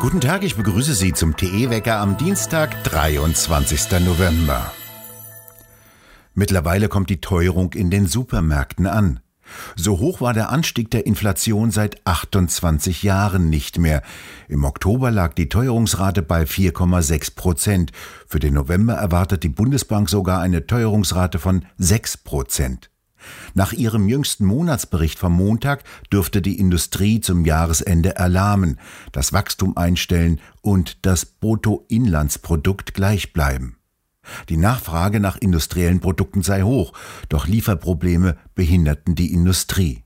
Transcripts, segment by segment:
Guten Tag, ich begrüße Sie zum TE-Wecker am Dienstag, 23. November. Mittlerweile kommt die Teuerung in den Supermärkten an. So hoch war der Anstieg der Inflation seit 28 Jahren nicht mehr. Im Oktober lag die Teuerungsrate bei 4,6 Prozent. Für den November erwartet die Bundesbank sogar eine Teuerungsrate von 6 Prozent. Nach ihrem jüngsten Monatsbericht vom Montag dürfte die Industrie zum Jahresende erlahmen, das Wachstum einstellen und das Bruttoinlandsprodukt gleich bleiben. Die Nachfrage nach industriellen Produkten sei hoch, doch Lieferprobleme behinderten die Industrie.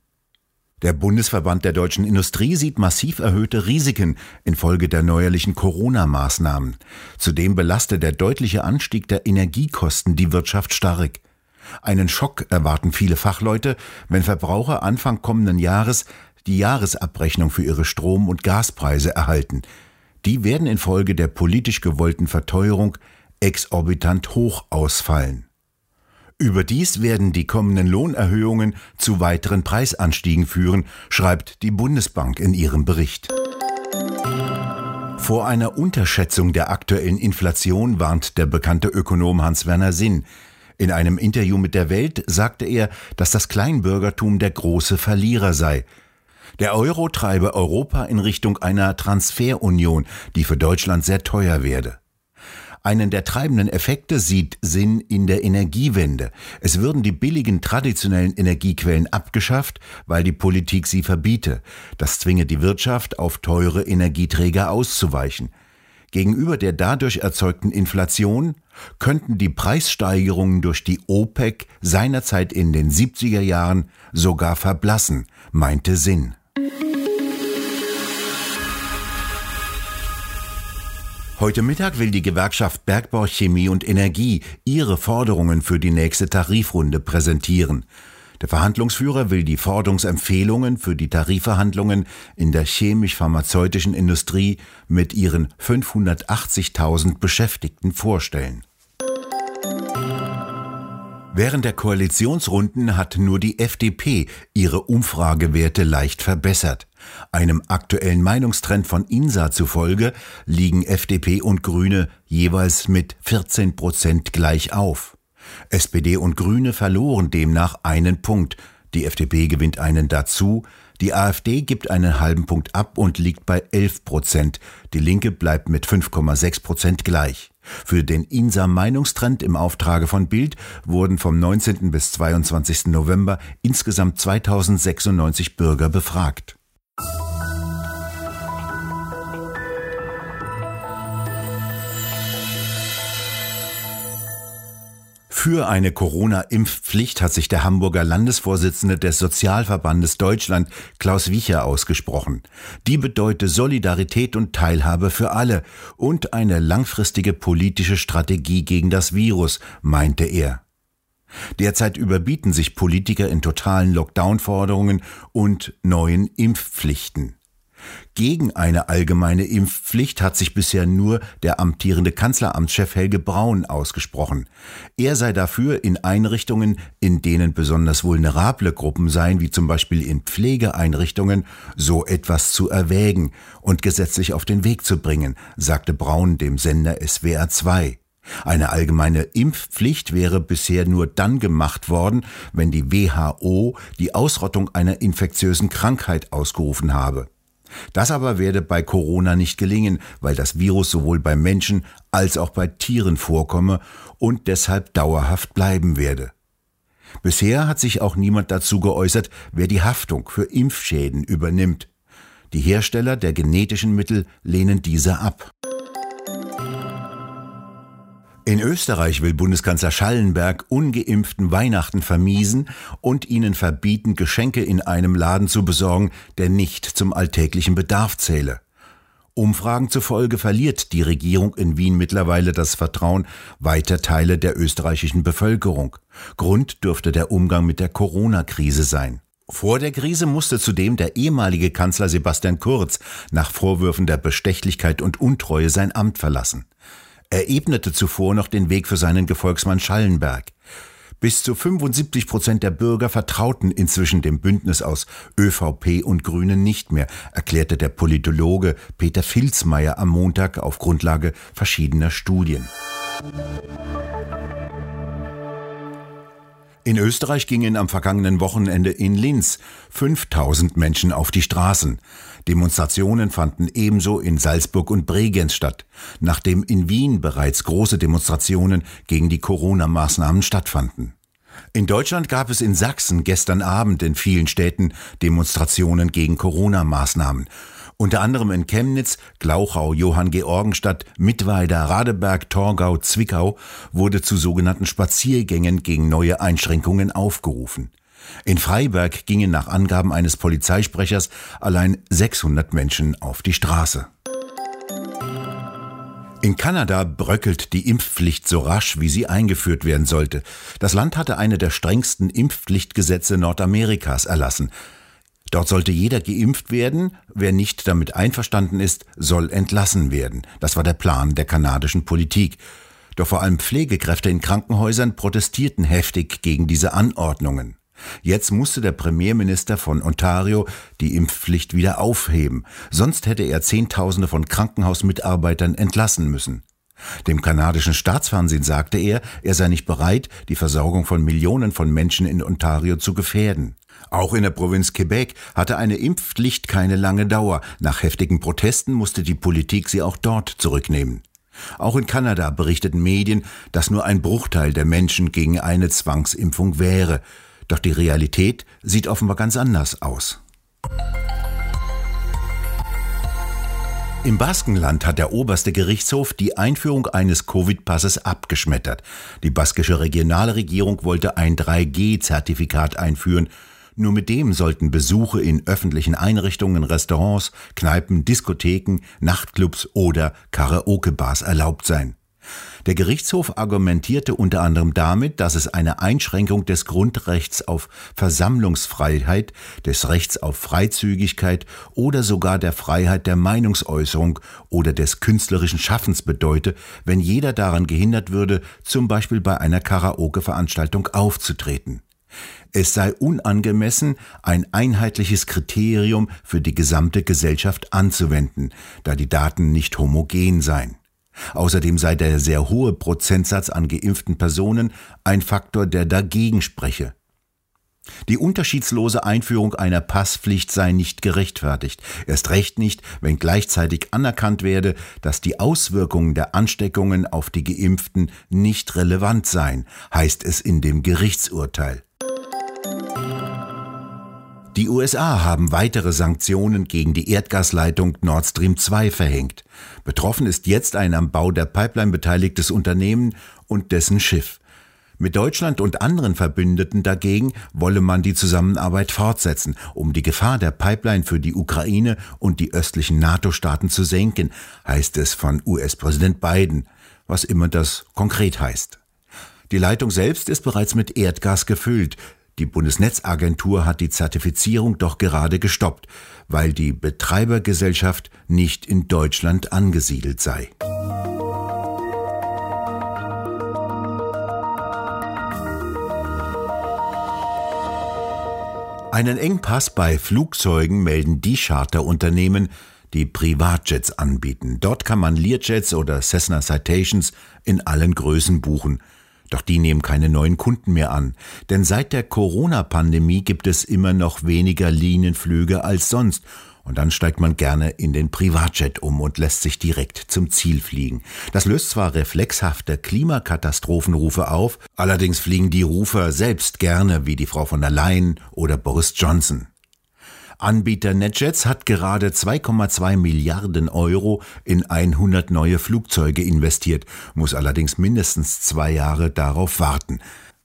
Der Bundesverband der deutschen Industrie sieht massiv erhöhte Risiken infolge der neuerlichen Corona-Maßnahmen. Zudem belastet der deutliche Anstieg der Energiekosten die Wirtschaft stark. Einen Schock erwarten viele Fachleute, wenn Verbraucher Anfang kommenden Jahres die Jahresabrechnung für ihre Strom- und Gaspreise erhalten. Die werden infolge der politisch gewollten Verteuerung exorbitant hoch ausfallen. Überdies werden die kommenden Lohnerhöhungen zu weiteren Preisanstiegen führen, schreibt die Bundesbank in ihrem Bericht. Vor einer Unterschätzung der aktuellen Inflation warnt der bekannte Ökonom Hans-Werner Sinn. In einem Interview mit der Welt sagte er, dass das Kleinbürgertum der große Verlierer sei. Der Euro treibe Europa in Richtung einer Transferunion, die für Deutschland sehr teuer werde. Einen der treibenden Effekte sieht Sinn in der Energiewende. Es würden die billigen traditionellen Energiequellen abgeschafft, weil die Politik sie verbiete. Das zwinge die Wirtschaft, auf teure Energieträger auszuweichen. Gegenüber der dadurch erzeugten Inflation könnten die Preissteigerungen durch die OPEC seinerzeit in den 70er Jahren sogar verblassen, meinte Sinn. Heute Mittag will die Gewerkschaft Bergbau, Chemie und Energie ihre Forderungen für die nächste Tarifrunde präsentieren. Der Verhandlungsführer will die Forderungsempfehlungen für die Tarifverhandlungen in der chemisch-pharmazeutischen Industrie mit ihren 580.000 Beschäftigten vorstellen. Während der Koalitionsrunden hat nur die FDP ihre Umfragewerte leicht verbessert. Einem aktuellen Meinungstrend von INSA zufolge liegen FDP und Grüne jeweils mit 14 Prozent gleich auf. SPD und Grüne verloren demnach einen Punkt. Die FDP gewinnt einen dazu. Die AfD gibt einen halben Punkt ab und liegt bei 11 Prozent. Die Linke bleibt mit 5,6 Prozent gleich. Für den INSA Meinungstrend im Auftrage von Bild wurden vom 19. bis 22. November insgesamt 2096 Bürger befragt. Für eine Corona-Impfpflicht hat sich der Hamburger Landesvorsitzende des Sozialverbandes Deutschland, Klaus Wiecher, ausgesprochen. Die bedeute Solidarität und Teilhabe für alle und eine langfristige politische Strategie gegen das Virus, meinte er. Derzeit überbieten sich Politiker in totalen Lockdown-Forderungen und neuen Impfpflichten. Gegen eine allgemeine Impfpflicht hat sich bisher nur der amtierende Kanzleramtschef Helge Braun ausgesprochen. Er sei dafür, in Einrichtungen, in denen besonders vulnerable Gruppen seien, wie zum Beispiel in Pflegeeinrichtungen, so etwas zu erwägen und gesetzlich auf den Weg zu bringen, sagte Braun dem Sender SWR 2. Eine allgemeine Impfpflicht wäre bisher nur dann gemacht worden, wenn die WHO die Ausrottung einer infektiösen Krankheit ausgerufen habe. Das aber werde bei Corona nicht gelingen, weil das Virus sowohl bei Menschen als auch bei Tieren vorkomme und deshalb dauerhaft bleiben werde. Bisher hat sich auch niemand dazu geäußert, wer die Haftung für Impfschäden übernimmt. Die Hersteller der genetischen Mittel lehnen diese ab. In Österreich will Bundeskanzler Schallenberg ungeimpften Weihnachten vermiesen und ihnen verbieten, Geschenke in einem Laden zu besorgen, der nicht zum alltäglichen Bedarf zähle. Umfragen zufolge verliert die Regierung in Wien mittlerweile das Vertrauen weiter Teile der österreichischen Bevölkerung. Grund dürfte der Umgang mit der Corona-Krise sein. Vor der Krise musste zudem der ehemalige Kanzler Sebastian Kurz nach Vorwürfen der Bestechlichkeit und Untreue sein Amt verlassen. Er ebnete zuvor noch den Weg für seinen Gefolgsmann Schallenberg. Bis zu 75 Prozent der Bürger vertrauten inzwischen dem Bündnis aus ÖVP und Grünen nicht mehr, erklärte der Politologe Peter Filzmeier am Montag auf Grundlage verschiedener Studien. In Österreich gingen am vergangenen Wochenende in Linz 5000 Menschen auf die Straßen. Demonstrationen fanden ebenso in Salzburg und Bregenz statt, nachdem in Wien bereits große Demonstrationen gegen die Corona-Maßnahmen stattfanden. In Deutschland gab es in Sachsen gestern Abend in vielen Städten Demonstrationen gegen Corona-Maßnahmen. Unter anderem in Chemnitz, Glauchau, Johann Georgenstadt, Mittweida, Radeberg, Torgau, Zwickau wurde zu sogenannten Spaziergängen gegen neue Einschränkungen aufgerufen. In Freiberg gingen nach Angaben eines Polizeisprechers allein 600 Menschen auf die Straße. In Kanada bröckelt die Impfpflicht so rasch, wie sie eingeführt werden sollte. Das Land hatte eine der strengsten Impfpflichtgesetze Nordamerikas erlassen. Dort sollte jeder geimpft werden, wer nicht damit einverstanden ist, soll entlassen werden. Das war der Plan der kanadischen Politik. Doch vor allem Pflegekräfte in Krankenhäusern protestierten heftig gegen diese Anordnungen. Jetzt musste der Premierminister von Ontario die Impfpflicht wieder aufheben, sonst hätte er Zehntausende von Krankenhausmitarbeitern entlassen müssen. Dem kanadischen Staatsfernsehen sagte er, er sei nicht bereit, die Versorgung von Millionen von Menschen in Ontario zu gefährden. Auch in der Provinz Quebec hatte eine Impfpflicht keine lange Dauer. Nach heftigen Protesten musste die Politik sie auch dort zurücknehmen. Auch in Kanada berichteten Medien, dass nur ein Bruchteil der Menschen gegen eine Zwangsimpfung wäre. Doch die Realität sieht offenbar ganz anders aus. Im Baskenland hat der oberste Gerichtshof die Einführung eines Covid-Passes abgeschmettert. Die baskische Regionalregierung wollte ein 3G-Zertifikat einführen, nur mit dem sollten Besuche in öffentlichen Einrichtungen, Restaurants, Kneipen, Diskotheken, Nachtclubs oder Karaoke-Bars erlaubt sein. Der Gerichtshof argumentierte unter anderem damit, dass es eine Einschränkung des Grundrechts auf Versammlungsfreiheit, des Rechts auf Freizügigkeit oder sogar der Freiheit der Meinungsäußerung oder des künstlerischen Schaffens bedeute, wenn jeder daran gehindert würde, zum Beispiel bei einer Karaoke-Veranstaltung aufzutreten. Es sei unangemessen, ein einheitliches Kriterium für die gesamte Gesellschaft anzuwenden, da die Daten nicht homogen seien. Außerdem sei der sehr hohe Prozentsatz an geimpften Personen ein Faktor, der dagegen spreche. Die unterschiedslose Einführung einer Passpflicht sei nicht gerechtfertigt, erst recht nicht, wenn gleichzeitig anerkannt werde, dass die Auswirkungen der Ansteckungen auf die Geimpften nicht relevant seien, heißt es in dem Gerichtsurteil. Die USA haben weitere Sanktionen gegen die Erdgasleitung Nord Stream 2 verhängt. Betroffen ist jetzt ein am Bau der Pipeline beteiligtes Unternehmen und dessen Schiff. Mit Deutschland und anderen Verbündeten dagegen wolle man die Zusammenarbeit fortsetzen, um die Gefahr der Pipeline für die Ukraine und die östlichen NATO-Staaten zu senken, heißt es von US-Präsident Biden, was immer das konkret heißt. Die Leitung selbst ist bereits mit Erdgas gefüllt, die Bundesnetzagentur hat die Zertifizierung doch gerade gestoppt, weil die Betreibergesellschaft nicht in Deutschland angesiedelt sei. Einen Engpass bei Flugzeugen melden die Charterunternehmen, die Privatjets anbieten. Dort kann man Learjets oder Cessna Citations in allen Größen buchen. Doch die nehmen keine neuen Kunden mehr an. Denn seit der Corona-Pandemie gibt es immer noch weniger Linienflüge als sonst. Und dann steigt man gerne in den Privatjet um und lässt sich direkt zum Ziel fliegen. Das löst zwar reflexhafte Klimakatastrophenrufe auf, allerdings fliegen die Rufer selbst gerne wie die Frau von der Leyen oder Boris Johnson. Anbieter NetJets hat gerade 2,2 Milliarden Euro in 100 neue Flugzeuge investiert, muss allerdings mindestens zwei Jahre darauf warten.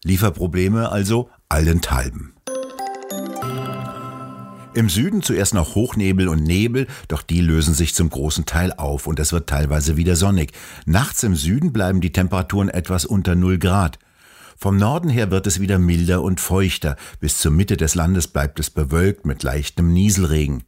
Lieferprobleme also allenthalben. Im Süden zuerst noch Hochnebel und Nebel, doch die lösen sich zum großen Teil auf und es wird teilweise wieder sonnig. Nachts im Süden bleiben die Temperaturen etwas unter 0 Grad. Vom Norden her wird es wieder milder und feuchter, bis zur Mitte des Landes bleibt es bewölkt mit leichtem Nieselregen.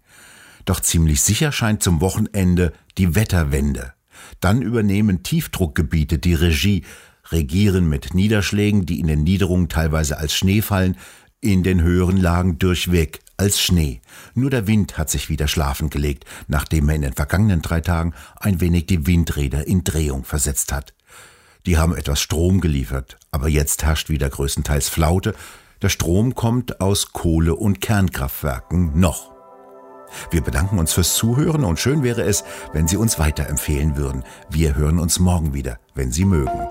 Doch ziemlich sicher scheint zum Wochenende die Wetterwende. Dann übernehmen Tiefdruckgebiete die Regie. regieren mit Niederschlägen, die in den Niederungen teilweise als Schnee fallen, in den höheren Lagen durchweg als Schnee. Nur der Wind hat sich wieder schlafen gelegt, nachdem er in den vergangenen drei Tagen ein wenig die Windräder in Drehung versetzt hat. Die haben etwas Strom geliefert, aber jetzt herrscht wieder größtenteils Flaute. Der Strom kommt aus Kohle- und Kernkraftwerken noch. Wir bedanken uns fürs Zuhören und schön wäre es, wenn Sie uns weiterempfehlen würden. Wir hören uns morgen wieder, wenn Sie mögen.